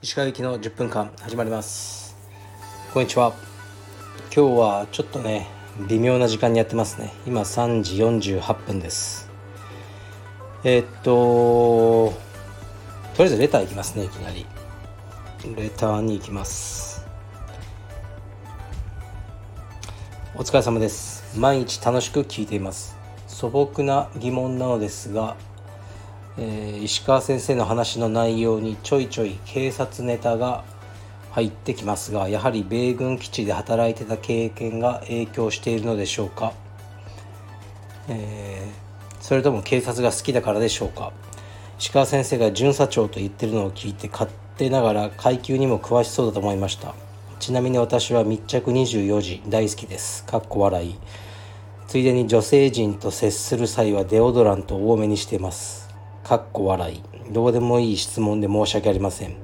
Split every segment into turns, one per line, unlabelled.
石川行きの10分間始まります。こんにちは。今日はちょっとね微妙な時間にやってますね。今3時48分です。え、っととりあえずレターいきますねいきなり。レターに行きます。お疲れ様です。毎日楽しく聞いています。素朴な疑問なのですがえー、石川先生の話の内容にちょいちょい警察ネタが入ってきますがやはり米軍基地で働いてた経験が影響しているのでしょうか、えー、それとも警察が好きだからでしょうか？石川先生が巡査長と言ってるのを聞いて勝手ながら階級にも詳しそうだと思いました。ちなみに私は密着24時大好きです。かっこ笑い。ついでに女性陣と接する際はデオドラント多めにしています。かっこ笑い。どうでもいい質問で申し訳ありません。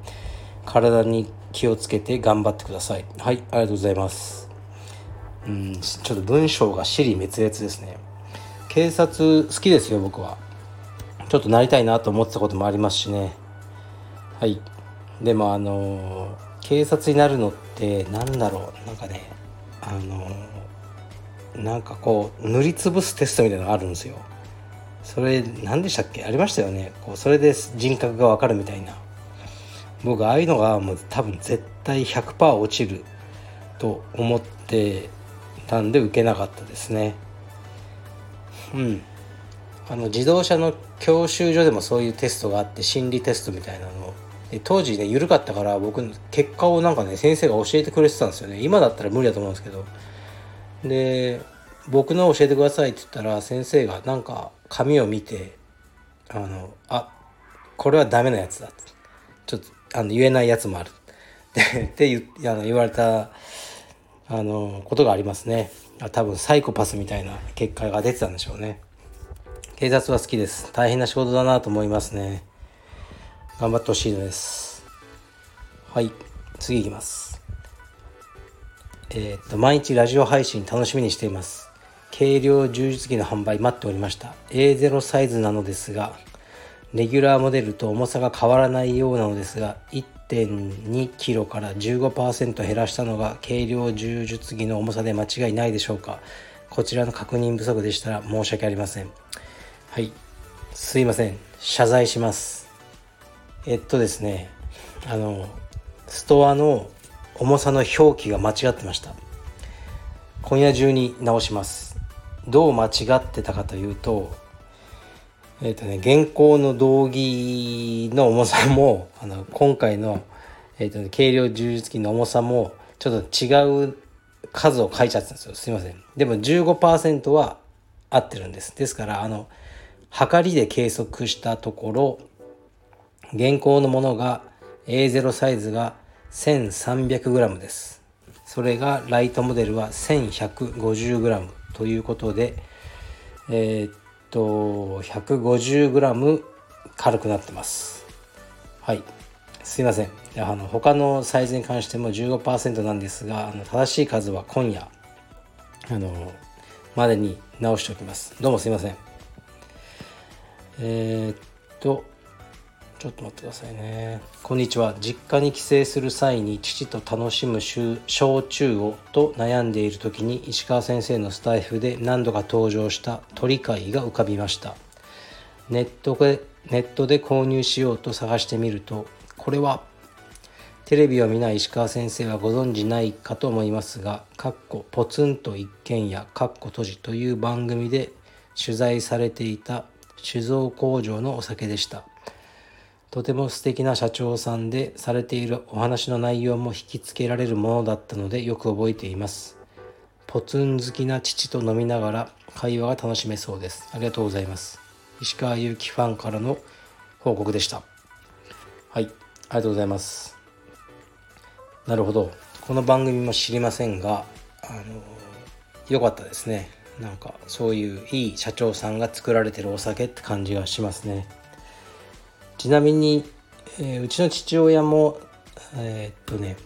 体に気をつけて頑張ってください。はいありがとうございます。うんちょっと文章が尻滅裂ですね。警察好きですよ僕は。ちょっとなりたいなと思ってたこともありますしね。はい。でもあの警察になるのってなんだろう。なんかねあのなんかこう塗りつぶすテストみたいなのがあるんですよ。それ何でしたっけ？ありましたよね。こうそれで人格が分かるみたいな。僕ああいうのがもう多分絶対100%落ちると思ってたんで受けなかったですね。うん。あの自動車の教習所でもそういうテストがあって心理テストみたいなの。で当時ね緩かったから僕結果をなんかね先生が教えてくれてたんですよね。今だったら無理だと思うんですけど。で僕の教えてくださいって言ったら先生がなんか紙を見てあのあこれはダメなやつだちょっとあの言えないやつもある。って言あの言われたあのことがありますね。多分サイコパスみたいな結果が出てたんでしょうね。警察は好きです。大変な仕事だなと思いますね。頑張ってほしいのです。はい次いきます。えー、っと毎日ラジオ配信楽しみにしています。軽量充実器の販売待っておりました。A0 サイズなのですがレギュラーモデルと重さが変わらないようなのですが 1.2kg から15%減らしたのが軽量充実器の重さで間違いないでしょうか。こちらの確認不足でしたら申し訳ありません。はい。すいません。謝罪します。えっとですね。あのストアの重さの表記が間違ってました。今夜中に直します。どう間違ってたかというとえっ、ー、とね現行の道着の重さもあの今回の、えーと、ね、軽量充実器の重さもちょっと違う数を書いちゃってたんですよ。すいません。でも15%は合ってるんです。ですからあの測りで計測したところ現行のものが A0 サイズが 1300g です。それがライトモデルは 1150g ということでえー、っと 150g 軽くなってます。はい。すいません。あの他のサイズに関しても15%なんですがあの正しい数は今夜あのまでに直しておきます。どうもすいません。えー、っとちょっと待ってくださいね。こんにちは。実家に帰省する際に父と楽しむ焼酎をと悩んでいる時に石川先生のスタイフで何度か登場した鳥飼が浮かびました。ネットでネットで購入しようと探してみると、これはテレビを見ない石川先生はご存じないかと思いますが、かっこポツンと一軒家かっこ閉じという番組で取材されていた酒造工場のお酒でした。とても素敵な社長さんでされているお話の内容も引きつけられるものだったのでよく覚えています。ポツン好きな父と飲みながら会話が楽しめそうです。ありがとうございます。石川祐希ファンからの報告でした。はい。ありがとうございます。なるほど。この番組も知りませんがあの良かったですね。なんかそういういい社長さんが作られてるお酒って感じがしますね。ちなみに、えー、うちの父親もえー、っとね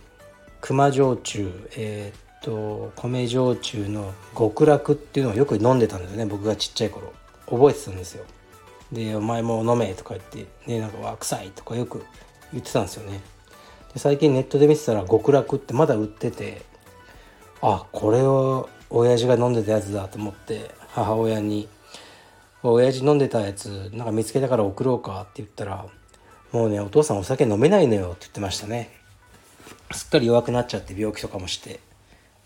熊焼酎えー、っと米焼酎の極楽っていうのをよく飲んでたんですね僕がちっちゃい頃。覚えてたんですよ。で「お前も飲め」とか言って「ねなんかわ臭い」とかよく言ってたんですよね。で最近ネットで見てたら極楽ってまだ売っててあこれを親父が飲んでたやつだと思って母親に「親父飲んでたやつなんか見つけたから送ろうか」って言ったら「もうねお父さんお酒飲めないのよ」って言ってましたね。すっかり弱くなっちゃって病気とかもして。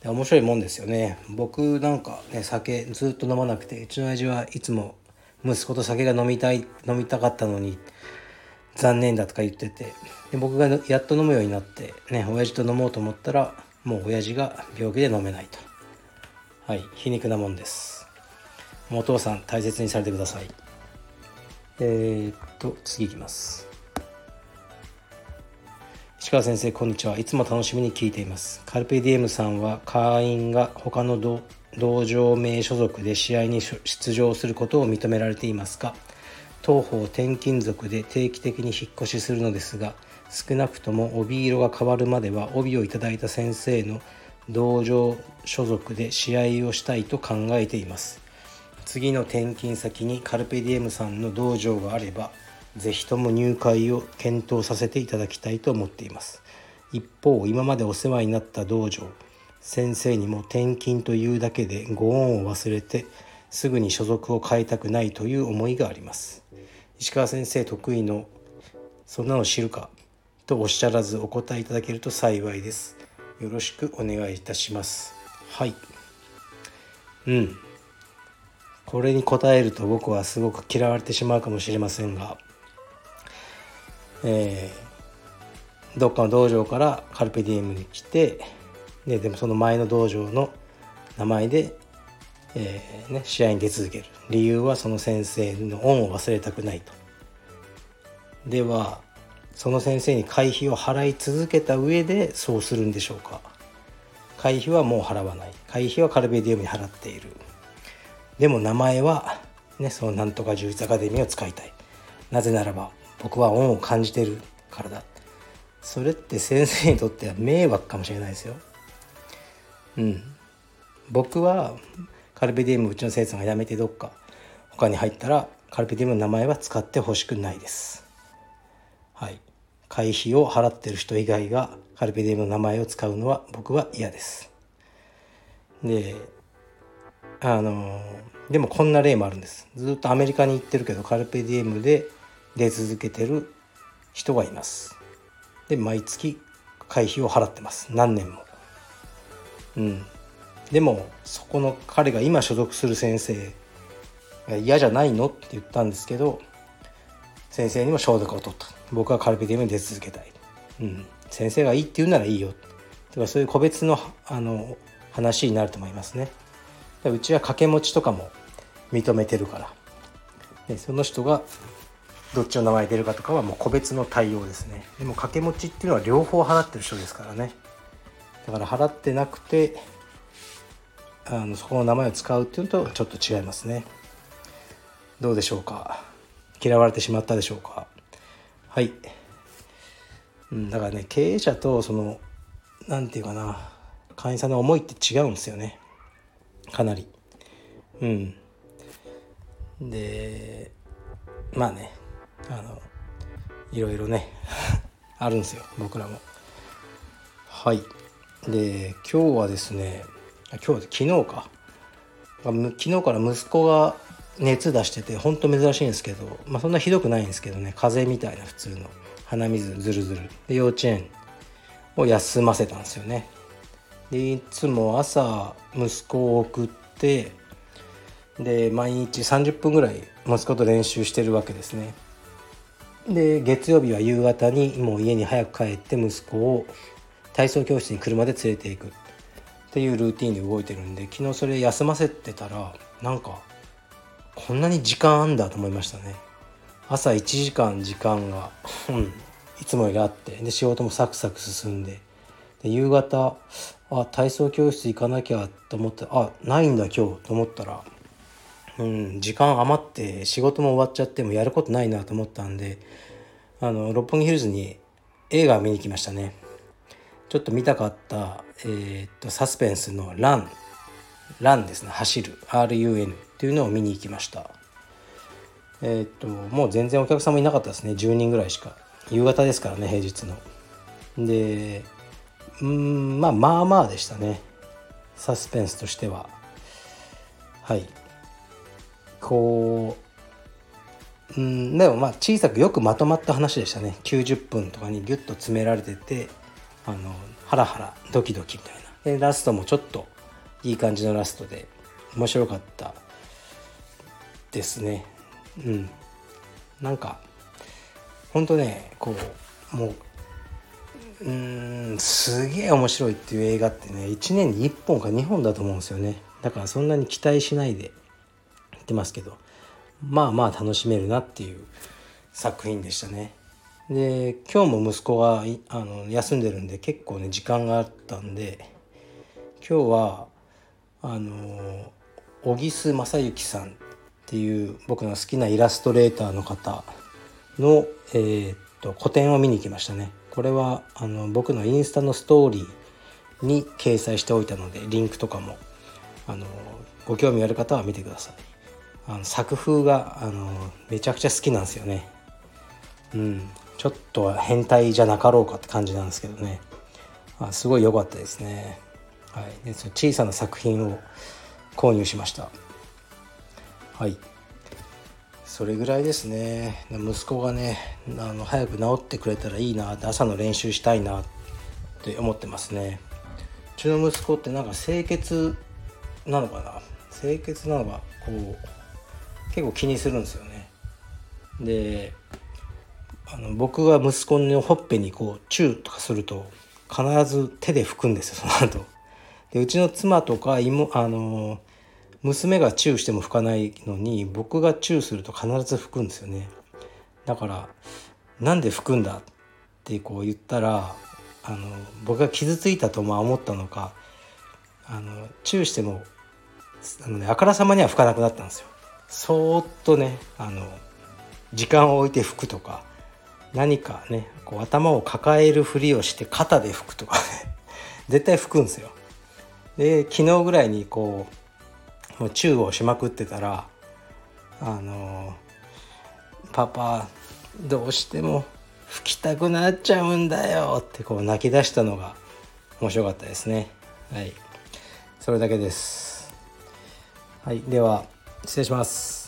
で面白いもんですよね。僕なんかね酒ずっと飲まなくてうちの親父はいつも息子と酒が飲みたい飲みたかったのに残念だとか言ってて。で僕がやっと飲むようになってね親父と飲もうと思ったらもう親父が病気で飲めないと。はい皮肉なもんです。お父さん大切にされてください。えー、っと次いきます。石川先生こんにちは。いつも楽しみに聞いています。カルペディエムさんは会員が他の道場名所属で試合に出場することを認められていますか？当方転勤族で定期的に引っ越しするのですが少なくとも帯色が変わるまでは帯をいただいた先生の道場所属で試合をしたいと考えています。次の転勤先にカルペディエムさんの道場があれば是非とも入会を検討させていただきたいと思っています。一方今までお世話になった道場先生にも転勤というだけでご恩を忘れてすぐに所属を変えたくないという思いがあります。石川先生得意の「そんなの知るか?」とおっしゃらずお答えいただけると幸いです。よろしくお願いいたします。はい。うん。これに答えると僕はすごく嫌われてしまうかもしれませんがえー、どっかの道場からカルペディエムに来てででもその前の道場の名前でえーね、試合に出続ける。理由はその先生の恩を忘れたくないと。ではその先生に会費を払い続けた上でそうするんでしょうか。会費はもう払わない。会費はカルベディウムに払っている。でも名前はねそのなんとか充実アカデミーを使いたい。なぜならば僕は恩を感じてるからだ。それって先生にとっては迷惑かもしれないですよ。うん。僕はカルペディウムうちの生徒が辞めてどっか他に入ったらカルペディウムの名前は使ってほしくないです。はい。会費を払ってる人以外がカルペディウムの名前を使うのは僕は嫌です。であのでもこんな例もあるんです。ずっとアメリカに行ってるけどカルペディエムで出続けてる人がいます。で毎月会費を払ってます。何年も。うん。でもそこの彼が今所属する先生嫌じゃないのって言ったんですけど先生にも承諾を取った。僕はカルピディウムに出続けたい、うん、先生がいいって言うならいいよ。とかそういう個別のあの話になると思いますね。うちは掛け持ちとかも認めてるから。でその人がどっちの名前出るかとかはもう個別の対応ですね。でも掛け持ちっていうのは両方払ってる人ですからね。だから払ってなくてあのそこの名前を使うっていうのとちょっと違いますね。どうでしょうか？嫌われてしまったでしょうか？はい、うん、だからね経営者とその何て言うかな会員さんの思いって違うんですよね。かなり。うん。でまあねあのいろいろね あるんですよ僕らも。はい。で今日はですね今日昨日か。昨日から息子が熱出しててほんと珍しいんですけど、まあ、そんなひどくないんですけどね風邪みたいな普通の鼻水ずるずるで幼稚園を休ませたんですよね。いつも朝息子を送ってで毎日30分ぐらい息子と練習してるわけですね。で月曜日は夕方にもう家に早く帰って息子を体操教室に車で連れていく。っていうルーティンで動いてるんで昨日それ休ませてたらなんかこんなに時間あんだと思いましたね。朝1時間時間が、うん、いつもよりあってで仕事もサクサク進んで。で夕方あ体操教室行かなきゃと思ってあないんだ今日と思ったら、うん、時間余って仕事も終わっちゃってもやることないなと思ったんであの六本木ヒルズに映画見に来ましたね。ちょっと見たかった、えー、っとサスペンスの「ラン」ランですね。走る。RUN っていうのを見に行きました。えー、っともう全然お客さんもいなかったですね。10人ぐらいしか。夕方ですからね平日の。でうんまあまあまあでしたね。サスペンスとしては。はい。こううんでもまあ小さくよくまとまった話でしたね。90分とかにギュッと詰められててあのハラハラドキドキみたいな。でラストもちょっといい感じのラストで面白かったですね。うん。なんかほんとねこうもううんすげえ面白いっていう映画ってね1年に1本か2本だと思うんですよねだからそんなに期待しないで言ってますけどまあまあ楽しめるなっていう作品でしたねで今日も息子があの休んでるんで結構ね時間があったんで今日はあの小木須正幸さんっていう僕の好きなイラストレーターの方の、えー、っと個展を見に行きましたね。これはあの僕のインスタのストーリーに掲載しておいたのでリンクとかもあのご興味ある方は見てください。あの作風があのめちゃくちゃ好きなんですよね。うん、ちょっと変態じゃなかろうかって感じなんですけどね。あすごい良かったですね。はい、でその小さな作品を購入しました。はいそれぐらいですね。息子がねあの早く治ってくれたらいいなって朝の練習したいなって思ってますね。うちの息子ってなんか清潔なのかな？清潔なのがこう結構気にするんですよね。であの僕が息子のほっぺにこうチューとかすると必ず手で拭くんですよその後。でうちの妻とか妹あの娘がチューしても拭かないのに僕がチューすると必ず拭くんですよね。だからなんで拭くんだってこう言ったらあの僕が傷ついたとまあ思ったのかあのチューしてもあの、ね、あからさまには拭かなくなったんですよ。そーっとねあの時間を置いて拭くとか何かねこう頭を抱えるふりをして肩で拭くとかね絶対拭くんですよ。で昨日ぐらいにこうもうチューをしまくってたらあのパパどうしても吹きたくなっちゃうんだよってこう泣き出したのが面白かったですね。はい。それだけです。はい。では失礼します。